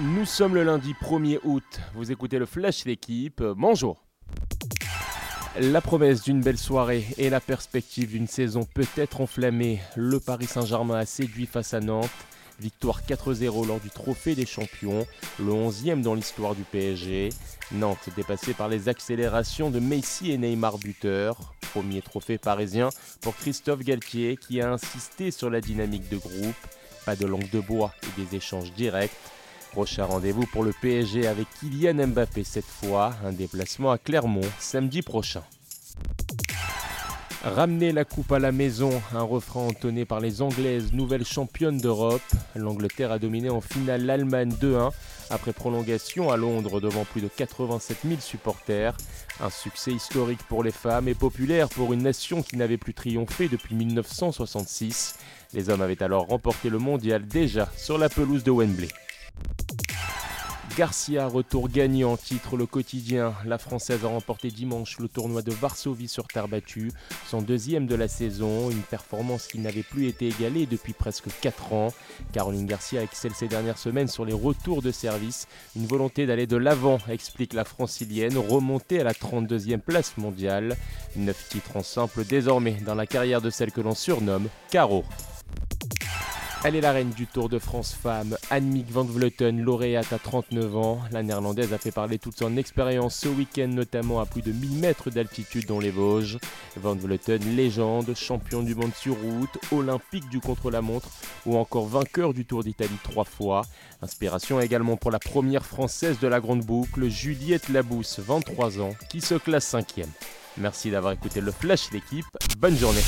Nous sommes le lundi 1er août. Vous écoutez le Flash L'équipe. Bonjour. La promesse d'une belle soirée et la perspective d'une saison peut-être enflammée. Le Paris Saint-Germain a séduit face à Nantes. Victoire 4-0 lors du Trophée des Champions, le 11e dans l'histoire du PSG. Nantes dépassé par les accélérations de Messi et Neymar buteur. Premier trophée parisien pour Christophe Galtier qui a insisté sur la dynamique de groupe. Pas de langue de bois et des échanges directs. Prochain rendez-vous pour le PSG avec Kylian Mbappé cette fois, un déplacement à Clermont samedi prochain. Ramener la coupe à la maison, un refrain entonné par les Anglaises, nouvelles championnes d'Europe. L'Angleterre a dominé en finale l'Allemagne 2-1 après prolongation à Londres devant plus de 87 000 supporters. Un succès historique pour les femmes et populaire pour une nation qui n'avait plus triomphé depuis 1966. Les hommes avaient alors remporté le mondial déjà sur la pelouse de Wembley. Garcia, retour gagnant, titre le quotidien. La Française a remporté dimanche le tournoi de Varsovie sur terre battue, son deuxième de la saison, une performance qui n'avait plus été égalée depuis presque 4 ans. Caroline Garcia excelle ces dernières semaines sur les retours de service, une volonté d'aller de l'avant, explique la francilienne, remontée à la 32e place mondiale. Neuf titres en simple désormais dans la carrière de celle que l'on surnomme Caro. Elle est la reine du Tour de France Femmes, Annemiek van Vleuten, lauréate à 39 ans. La néerlandaise a fait parler toute son expérience ce week-end, notamment à plus de 1000 mètres d'altitude dans les Vosges. Van Vleuten, légende, champion du monde sur route, olympique du contre-la-montre ou encore vainqueur du Tour d'Italie trois fois. Inspiration également pour la première française de la grande boucle, Juliette Labousse, 23 ans, qui se classe 5 Merci d'avoir écouté le Flash l'équipe. Bonne journée.